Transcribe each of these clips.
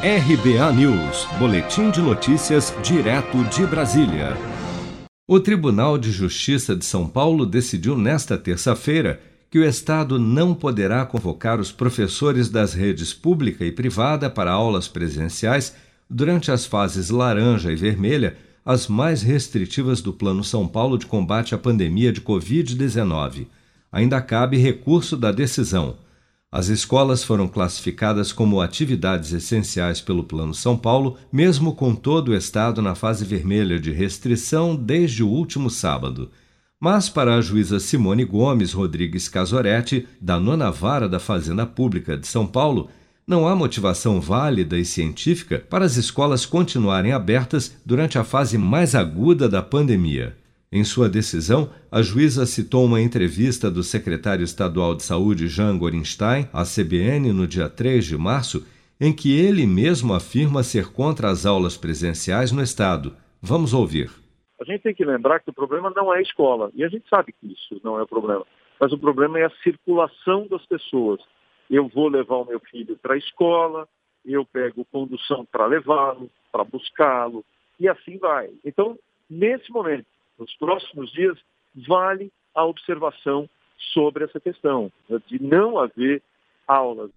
RBA News, Boletim de Notícias, direto de Brasília. O Tribunal de Justiça de São Paulo decidiu nesta terça-feira que o Estado não poderá convocar os professores das redes pública e privada para aulas presenciais durante as fases laranja e vermelha, as mais restritivas do Plano São Paulo de combate à pandemia de Covid-19. Ainda cabe recurso da decisão. As escolas foram classificadas como atividades essenciais pelo Plano São Paulo, mesmo com todo o estado na fase vermelha de restrição desde o último sábado. Mas, para a juíza Simone Gomes Rodrigues Casoretti, da nona vara da Fazenda Pública de São Paulo, não há motivação válida e científica para as escolas continuarem abertas durante a fase mais aguda da pandemia. Em sua decisão, a juíza citou uma entrevista do secretário estadual de saúde Jean Gorenstein à CBN no dia 3 de março, em que ele mesmo afirma ser contra as aulas presenciais no estado. Vamos ouvir. A gente tem que lembrar que o problema não é a escola, e a gente sabe que isso não é o problema, mas o problema é a circulação das pessoas. Eu vou levar o meu filho para a escola, eu pego condução para levá-lo, para buscá-lo, e assim vai. Então, nesse momento, nos próximos dias, vale a observação sobre essa questão de não haver aulas.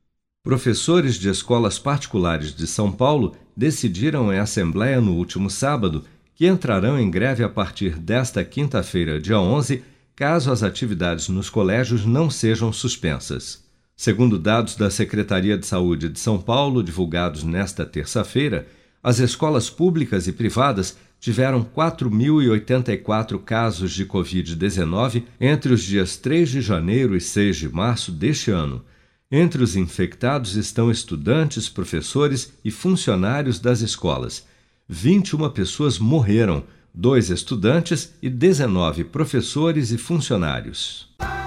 Professores de escolas particulares de São Paulo decidiram em assembleia no último sábado que entrarão em greve a partir desta quinta-feira, dia 11, caso as atividades nos colégios não sejam suspensas. Segundo dados da Secretaria de Saúde de São Paulo, divulgados nesta terça-feira, as escolas públicas e privadas tiveram 4.084 casos de Covid-19 entre os dias 3 de janeiro e 6 de março deste ano. Entre os infectados estão estudantes, professores e funcionários das escolas. 21 pessoas morreram, dois estudantes e 19 professores e funcionários.